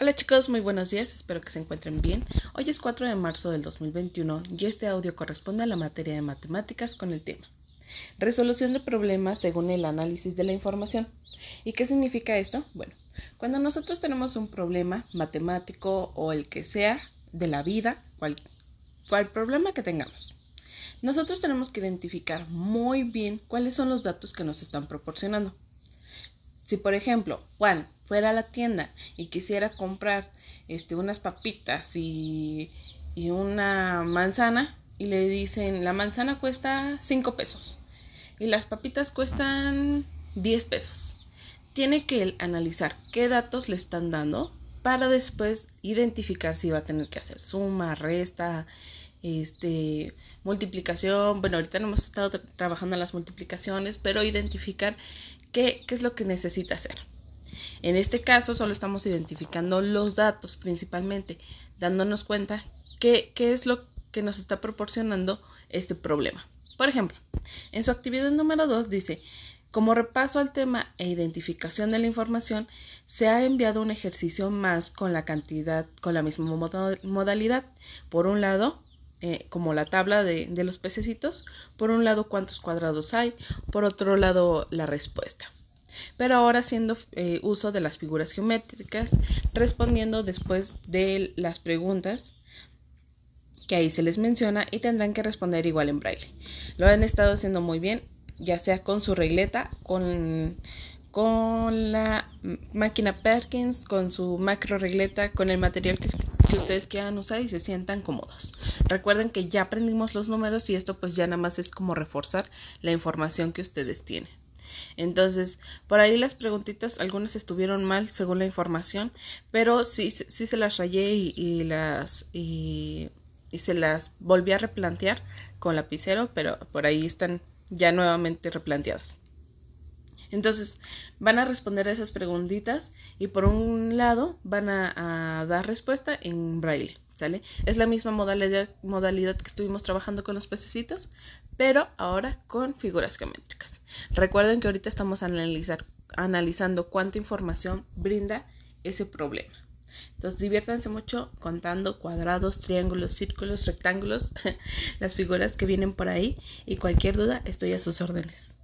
Hola chicos, muy buenos días, espero que se encuentren bien. Hoy es 4 de marzo del 2021 y este audio corresponde a la materia de matemáticas con el tema Resolución de problemas según el análisis de la información. ¿Y qué significa esto? Bueno, cuando nosotros tenemos un problema matemático o el que sea de la vida, cual, cual problema que tengamos, nosotros tenemos que identificar muy bien cuáles son los datos que nos están proporcionando. Si por ejemplo Juan fuera a la tienda y quisiera comprar este, unas papitas y, y una manzana y le dicen la manzana cuesta 5 pesos y las papitas cuestan 10 pesos. Tiene que analizar qué datos le están dando para después identificar si va a tener que hacer suma, resta, este, multiplicación. Bueno, ahorita no hemos estado trabajando en las multiplicaciones, pero identificar qué, es lo que necesita hacer. En este caso solo estamos identificando los datos principalmente, dándonos cuenta qué, qué es lo que nos está proporcionando este problema. Por ejemplo, en su actividad número 2 dice, como repaso al tema e identificación de la información, se ha enviado un ejercicio más con la cantidad, con la misma modalidad. Por un lado, eh, como la tabla de, los pececitos, por un lado cuántos cuadrados hay, por otro lado la respuesta. Pero ahora haciendo eh, uso de las figuras geométricas, respondiendo después de las preguntas que ahí se les menciona y tendrán que responder igual en braille. Lo han estado haciendo muy bien, ya sea con su regleta, con, con la máquina Perkins, con su macro regleta, con el material que que ustedes quieran usar y se sientan cómodos. Recuerden que ya aprendimos los números y esto pues ya nada más es como reforzar la información que ustedes tienen. Entonces, por ahí las preguntitas, algunas estuvieron mal según la información, pero sí, sí se las rayé y, las y, y se las volví a replantear con lapicero, pero por ahí están ya nuevamente replanteadas. Entonces, van a responder a esas preguntitas y por un lado van a, dar respuesta en braille, ¿sale? Es la misma modalidad, modalidad que estuvimos trabajando con los pececitos, pero ahora con figuras geométricas. Recuerden que ahorita estamos analizar, analizando cuánta información brinda ese problema. Entonces diviértanse mucho contando cuadrados, triángulos, círculos, rectángulos, las figuras que vienen por ahí y cualquier duda estoy a sus órdenes.